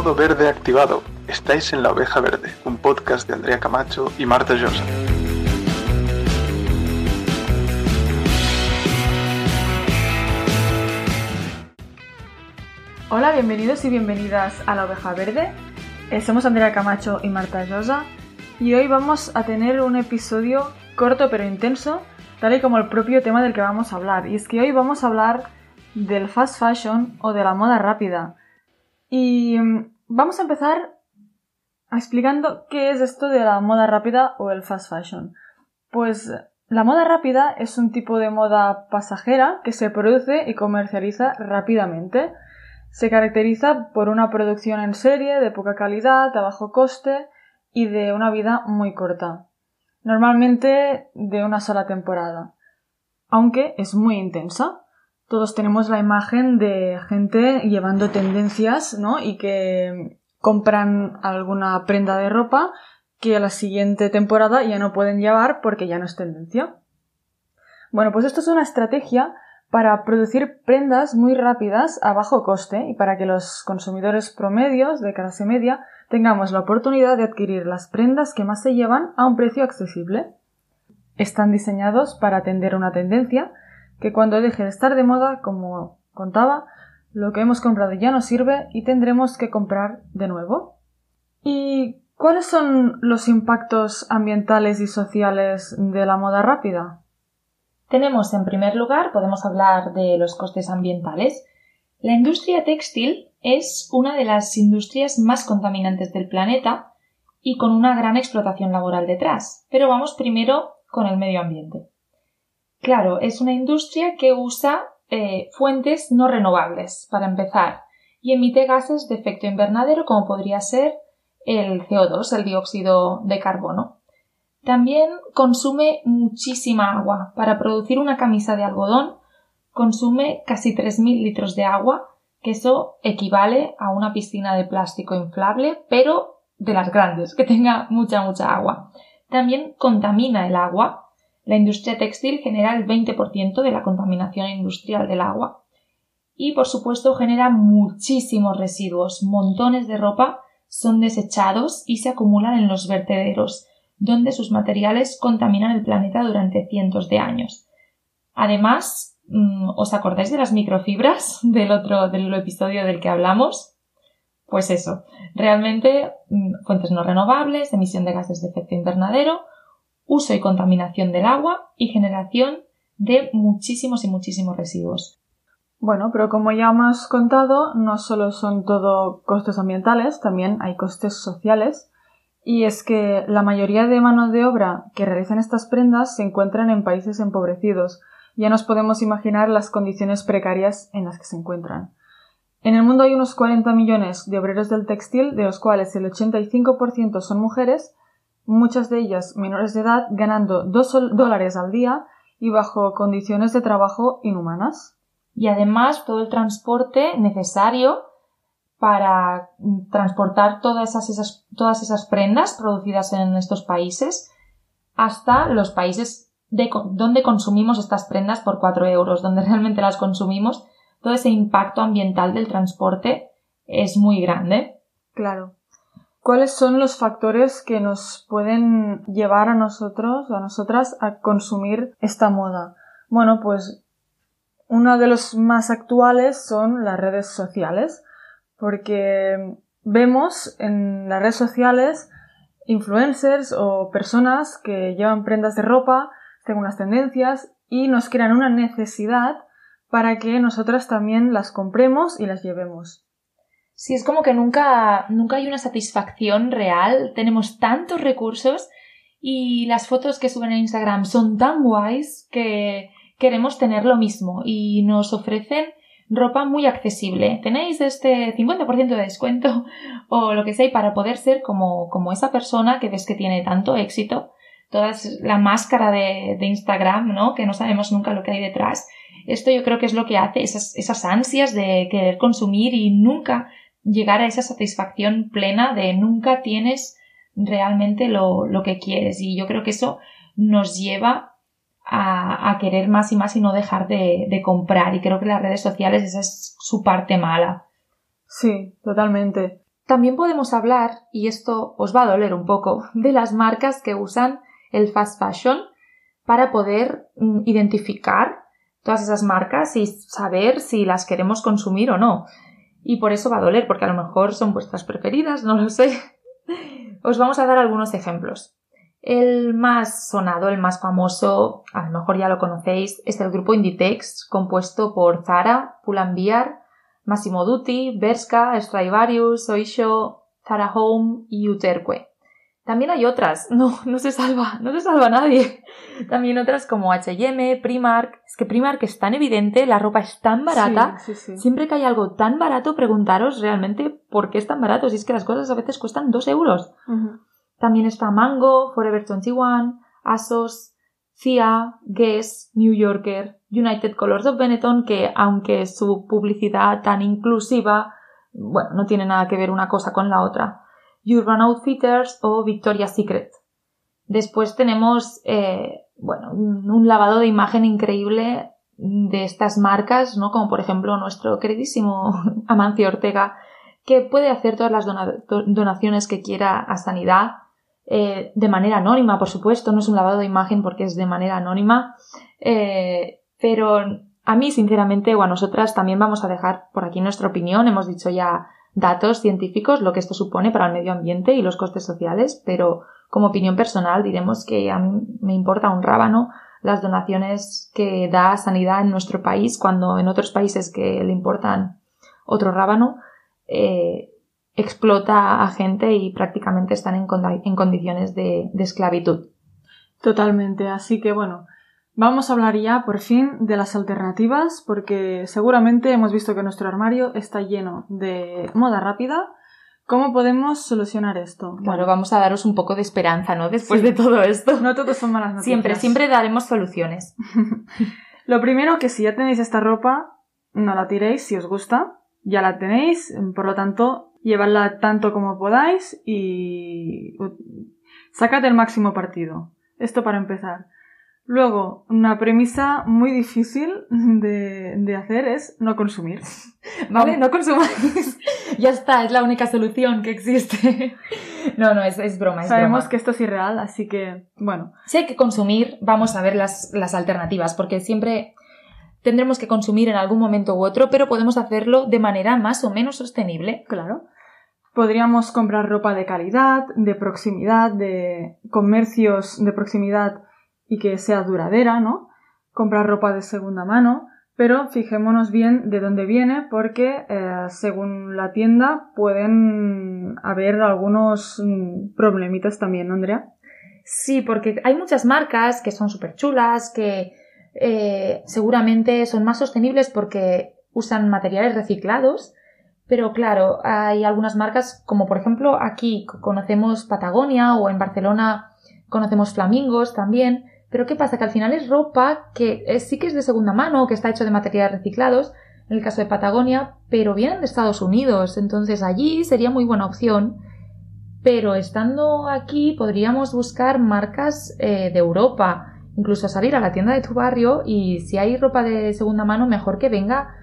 Modo verde activado. Estáis en La Oveja Verde, un podcast de Andrea Camacho y Marta Llosa. Hola, bienvenidos y bienvenidas a La Oveja Verde. Eh, somos Andrea Camacho y Marta Llosa y hoy vamos a tener un episodio corto pero intenso, tal y como el propio tema del que vamos a hablar. Y es que hoy vamos a hablar del fast fashion o de la moda rápida. Y mm, vamos a empezar explicando qué es esto de la moda rápida o el fast fashion. Pues la moda rápida es un tipo de moda pasajera que se produce y comercializa rápidamente. Se caracteriza por una producción en serie de poca calidad, de bajo coste y de una vida muy corta. Normalmente de una sola temporada. Aunque es muy intensa todos tenemos la imagen de gente llevando tendencias, ¿no? Y que compran alguna prenda de ropa que a la siguiente temporada ya no pueden llevar porque ya no es tendencia. Bueno, pues esto es una estrategia para producir prendas muy rápidas a bajo coste y para que los consumidores promedios de clase media tengamos la oportunidad de adquirir las prendas que más se llevan a un precio accesible. Están diseñados para atender una tendencia que cuando deje de estar de moda, como contaba, lo que hemos comprado ya no sirve y tendremos que comprar de nuevo. ¿Y cuáles son los impactos ambientales y sociales de la moda rápida? Tenemos en primer lugar, podemos hablar de los costes ambientales. La industria textil es una de las industrias más contaminantes del planeta y con una gran explotación laboral detrás. Pero vamos primero con el medio ambiente. Claro, es una industria que usa eh, fuentes no renovables, para empezar, y emite gases de efecto invernadero como podría ser el CO2, el dióxido de carbono. También consume muchísima agua. Para producir una camisa de algodón consume casi 3.000 litros de agua, que eso equivale a una piscina de plástico inflable, pero de las grandes, que tenga mucha, mucha agua. También contamina el agua la industria textil genera el 20% de la contaminación industrial del agua. Y, por supuesto, genera muchísimos residuos. Montones de ropa son desechados y se acumulan en los vertederos, donde sus materiales contaminan el planeta durante cientos de años. Además, mm, ¿os acordáis de las microfibras del otro del episodio del que hablamos? Pues eso, realmente mm, fuentes no renovables, emisión de gases de efecto invernadero, uso y contaminación del agua y generación de muchísimos y muchísimos residuos. Bueno, pero como ya hemos contado, no solo son todo costes ambientales, también hay costes sociales. Y es que la mayoría de mano de obra que realizan estas prendas se encuentran en países empobrecidos. Ya nos podemos imaginar las condiciones precarias en las que se encuentran. En el mundo hay unos 40 millones de obreros del textil, de los cuales el 85% son mujeres, muchas de ellas menores de edad, ganando dos dólares al día y bajo condiciones de trabajo inhumanas. Y además todo el transporte necesario para transportar todas esas, todas esas prendas producidas en estos países hasta los países de, donde consumimos estas prendas por cuatro euros, donde realmente las consumimos, todo ese impacto ambiental del transporte es muy grande. Claro. ¿Cuáles son los factores que nos pueden llevar a nosotros a nosotras a consumir esta moda? Bueno, pues uno de los más actuales son las redes sociales, porque vemos en las redes sociales influencers o personas que llevan prendas de ropa según las tendencias y nos crean una necesidad para que nosotras también las compremos y las llevemos. Sí, es como que nunca, nunca hay una satisfacción real. Tenemos tantos recursos y las fotos que suben en Instagram son tan guays que queremos tener lo mismo y nos ofrecen ropa muy accesible. Tenéis este 50% de descuento o lo que sea para poder ser como, como esa persona que ves que tiene tanto éxito. Toda la máscara de, Instagram, ¿no? Que no sabemos nunca lo que hay detrás. Esto yo creo que es lo que hace esas ansias de querer consumir y nunca llegar a esa satisfacción plena de nunca tienes realmente lo, lo que quieres. Y yo creo que eso nos lleva a, querer más y más y no dejar de, de, comprar. Y creo que las redes sociales esa es su parte mala. Sí, totalmente. También podemos hablar, y esto os va a doler un poco, de las marcas que usan el fast fashion para poder mm, identificar todas esas marcas y saber si las queremos consumir o no. Y por eso va a doler, porque a lo mejor son vuestras preferidas, no lo sé. Os vamos a dar algunos ejemplos. El más sonado, el más famoso, a lo mejor ya lo conocéis, es el grupo Inditex, compuesto por Zara, Pull&Bear, Massimo Dutti, Bershka, Stradivarius, Oisho, Zara Home y Uterque. También hay otras, no, no se salva, no se salva nadie. También otras como H&M, Primark. Es que Primark es tan evidente, la ropa es tan barata. Siempre que hay algo tan barato, preguntaros realmente por qué es tan barato. Si es que las cosas a veces cuestan dos euros. También está Mango, Forever 21, ASOS, CIA, Guess, New Yorker, United Colors of Benetton, que aunque su publicidad tan inclusiva, bueno, no tiene nada que ver una cosa con la otra. Urban Outfitters o Victoria's Secret. Después tenemos, eh, bueno, un lavado de imagen increíble de estas marcas, ¿no? Como por ejemplo nuestro queridísimo Amancio Ortega, que puede hacer todas las donaciones que quiera a sanidad eh, de manera anónima, por supuesto, no es un lavado de imagen porque es de manera anónima, eh, pero a mí, sinceramente, o a nosotras también vamos a dejar por aquí nuestra opinión. Hemos dicho ya datos científicos, lo que esto supone para el medio ambiente y los costes sociales, pero como opinión personal diremos que a mí me importa un rábano las donaciones que da sanidad en nuestro país cuando en otros países que le importan otro rábano eh, explota a gente y prácticamente están en, condiciones de, esclavitud. Totalmente. Así que bueno, vamos a hablar ya por fin de las alternativas porque seguramente hemos visto que nuestro armario está lleno de moda rápida. ¿Cómo podemos solucionar esto? Bueno, vamos a daros un poco de esperanza, ¿no? Después de todo esto. No todos son malas noticias. Siempre, siempre daremos soluciones. Lo primero que si ya tenéis esta ropa, no la tiréis si os gusta. Ya la tenéis, por lo tanto, llevarla tanto como podáis y sacad el máximo partido. Esto para empezar. Luego, una premisa muy difícil de, hacer es no consumir. ¿Vale? No consumáis. ya está, es la única solución que existe. no, no, es, broma. Sabemos que esto es irreal, así que, bueno. Si hay que consumir, vamos a ver las, las alternativas, porque siempre tendremos que consumir en algún momento u otro, pero podemos hacerlo de manera más o menos sostenible. Claro. Podríamos comprar ropa de calidad, de proximidad, de comercios de proximidad y que sea duradera, ¿no? Comprar ropa de segunda mano, pero fijémonos bien de dónde viene porque eh, según la tienda pueden haber algunos mm, problemitas también, ¿no, Andrea? Sí, porque hay muchas marcas que son súper chulas, que eh, seguramente son más sostenibles porque usan materiales reciclados, pero claro, hay algunas marcas como por ejemplo aquí conocemos Patagonia o en Barcelona conocemos Flamingos también, pero ¿qué pasa? Que al final es ropa que sí que es de segunda mano, que está hecho de materiales reciclados, en el caso de Patagonia, pero vienen de Estados Unidos, entonces allí sería muy buena opción. Pero estando aquí podríamos buscar marcas eh, de Europa, incluso salir a la tienda de tu barrio y si hay ropa de segunda mano, mejor que venga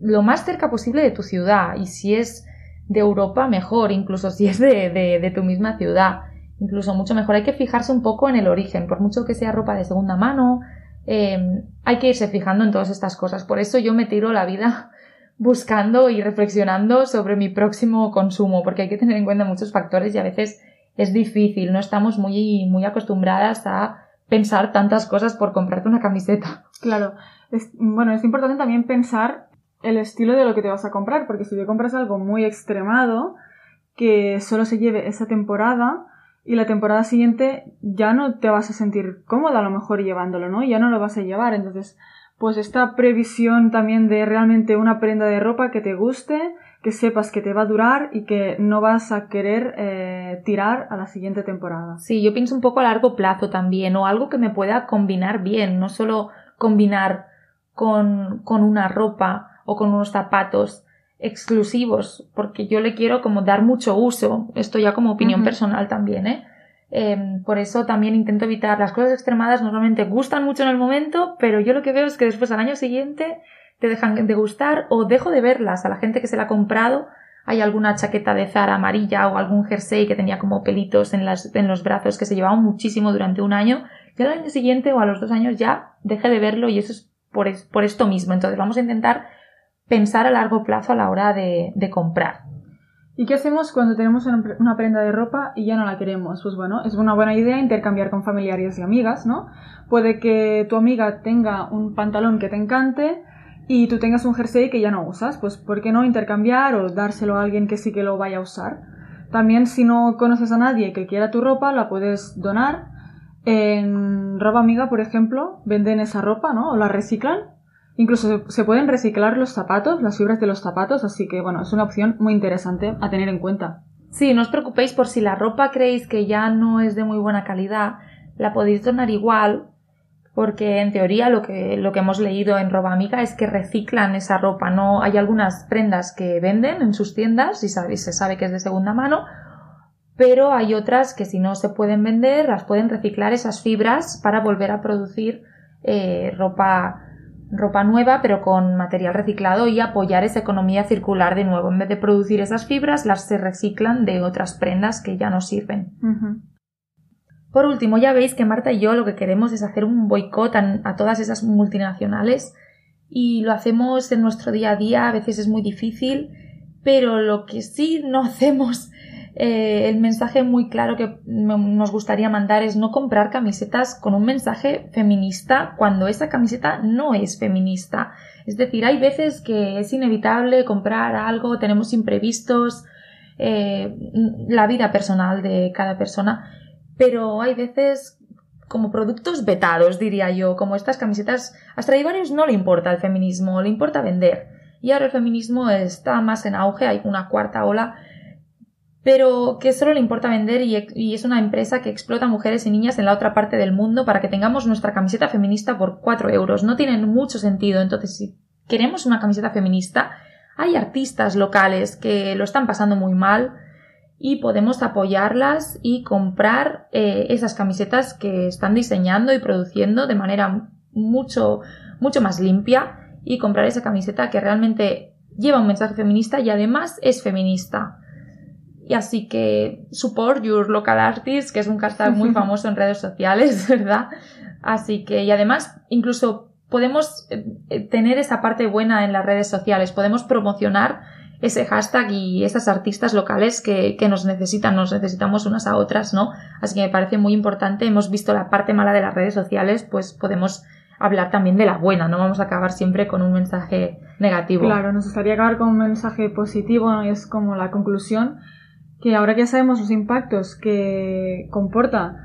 lo más cerca posible de tu ciudad. Y si es de Europa, mejor, incluso si es de, tu misma ciudad. Incluso mucho mejor. Hay que fijarse un poco en el origen, por mucho que sea ropa de segunda mano. Eh, hay que irse fijando en todas estas cosas. Por eso yo me tiro la vida buscando y reflexionando sobre mi próximo consumo, porque hay que tener en cuenta muchos factores y a veces es difícil, no estamos muy, muy acostumbradas a pensar tantas cosas por comprarte una camiseta. Claro. Es, bueno, es importante también pensar el estilo de lo que te vas a comprar, porque si te compras algo muy extremado, que solo se lleve esa temporada, y la temporada siguiente ya no te vas a sentir cómoda a lo mejor llevándolo, ¿no? Ya no lo vas a llevar. Entonces, pues esta previsión también de realmente una prenda de ropa que te guste, que sepas que te va a durar y que no vas a querer eh, tirar a la siguiente temporada. Sí, yo pienso un poco a largo plazo también, o algo que me pueda combinar bien, no solo combinar con, con una ropa o con unos zapatos exclusivos, porque yo le quiero como dar mucho uso, esto ya como opinión personal también, ¿eh? Em, por eso también intento evitar las cosas extremadas, normalmente gustan mucho en el momento, pero yo lo que veo es que después al año siguiente te dejan de gustar o dejo de verlas a la gente que se la ha comprado hay alguna chaqueta de Zara amarilla o algún jersey que tenía como pelitos en, las, en los brazos que se llevaban muchísimo durante un año, que al año siguiente o a los dos años ya deje de verlo y eso es por, por esto mismo. Entonces vamos a intentar pensar a largo plazo a la hora de, de comprar. ¿Y qué hacemos cuando tenemos una prenda de ropa y ya no la queremos? Pues bueno, es una buena idea intercambiar con familiares y amigas, ¿no? Puede que tu amiga tenga un pantalón que te encante y tú tengas un jersey que ya no usas, pues ¿por qué no intercambiar o dárselo a alguien que sí que lo vaya a usar? También si no conoces a nadie que quiera tu ropa, la puedes donar. En Ropa Amiga, por ejemplo, venden esa ropa, ¿no? O la reciclan Incluso se pueden reciclar los zapatos, las fibras de los zapatos, así que bueno, es una opción muy interesante a tener en cuenta. Sí, no os preocupéis por si la ropa creéis que ya no es de muy buena calidad, la podéis donar igual, porque en teoría lo que, lo que hemos leído en Roba Amiga es que reciclan esa ropa, no hay algunas prendas que venden en sus tiendas y se sabe que es de segunda mano, pero hay otras que si no se pueden vender, las pueden reciclar esas fibras para volver a producir eh, ropa ropa nueva pero con material reciclado y apoyar esa economía circular de nuevo. En vez de producir esas fibras, las se reciclan de otras prendas que ya no sirven. Por último, ya veis que Marta y yo lo que queremos es hacer un boicot a, todas esas multinacionales y lo hacemos en nuestro día a día, a veces es muy difícil, pero lo que sí no hacemos eh, el mensaje muy claro que nos gustaría mandar es no comprar camisetas con un mensaje feminista cuando esa camiseta no es feminista. Es decir, hay veces que es inevitable comprar algo, tenemos imprevistos, eh, la vida personal de cada persona, pero hay veces como productos vetados, diría yo, como estas camisetas, a Stradivarius no le importa el feminismo, le importa vender. Y ahora el feminismo está más en auge, hay una cuarta ola pero que solo le importa vender y, es una empresa que explota mujeres y niñas en la otra parte del mundo para que tengamos nuestra camiseta feminista por 4 euros. No tiene mucho sentido. Entonces, si queremos una camiseta feminista, hay artistas locales que lo están pasando muy mal y podemos apoyarlas y comprar eh, esas camisetas que están diseñando y produciendo de manera mucho, mucho más limpia y comprar esa camiseta que realmente lleva un mensaje feminista y además es feminista. Y así que support your local artist, que es un hashtag muy famoso en redes sociales, ¿verdad? Así que, y además, incluso podemos eh, tener esa parte buena en las redes sociales, podemos promocionar ese hashtag y esas artistas locales que, que, nos necesitan, nos necesitamos unas a otras, ¿no? Así que me parece muy importante, hemos visto la parte mala de las redes sociales, pues podemos hablar también de la buena, no vamos a acabar siempre con un mensaje negativo. Claro, nos gustaría acabar con un mensaje positivo, y es como la conclusión, que ahora que sabemos los impactos que comporta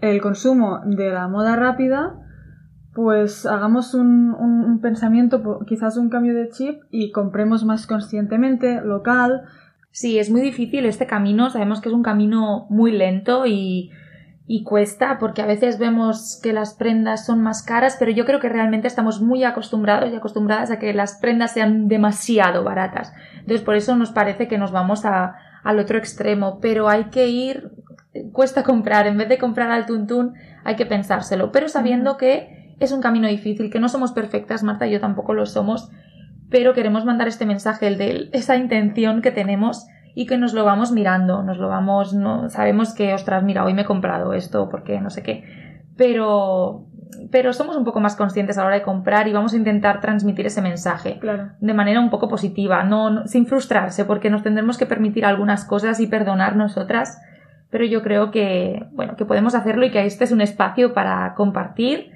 el consumo de la moda rápida, pues hagamos un, pensamiento, quizás un cambio de chip y compremos más conscientemente, local. Sí, es muy difícil este camino, sabemos que es un camino muy lento y, y cuesta porque a veces vemos que las prendas son más caras, pero yo creo que realmente estamos muy acostumbrados y acostumbradas a que las prendas sean demasiado baratas. Entonces por eso nos parece que nos vamos a, al otro extremo, pero hay que ir, cuesta comprar, en vez de comprar al tuntún, hay que pensárselo, pero sabiendo que es un camino difícil, que no somos perfectas, Marta y yo tampoco lo somos, pero queremos mandar este mensaje, el de esa intención que tenemos y que nos lo vamos mirando, nos lo vamos, no, sabemos que, ostras, mira, hoy me he comprado esto porque no sé qué, pero pero somos un poco más conscientes a la hora de comprar y vamos a intentar transmitir ese mensaje de manera un poco positiva, no, sin frustrarse, porque nos tendremos que permitir algunas cosas y perdonar nosotras, pero yo creo que, bueno, que podemos hacerlo y que este es un espacio para compartir.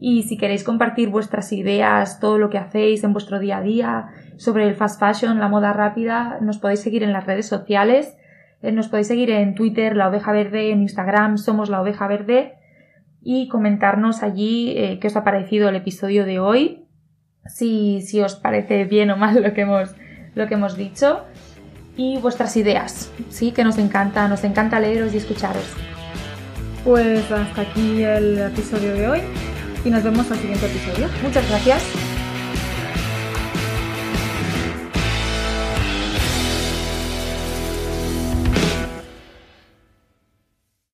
Y si queréis compartir vuestras ideas, todo lo que hacéis en vuestro día a día sobre el fast fashion, la moda rápida, nos podéis seguir en las redes sociales, eh, nos podéis seguir en Twitter, la oveja verde, en Instagram, somos la oveja verde y comentarnos allí eh, qué os ha parecido el episodio de hoy, si, si os parece bien o mal lo que hemos, lo que hemos dicho y vuestras ideas, sí, que nos encanta, nos encanta leeros y escucharos. Pues hasta aquí el episodio de hoy y nos vemos al siguiente episodio. Muchas gracias.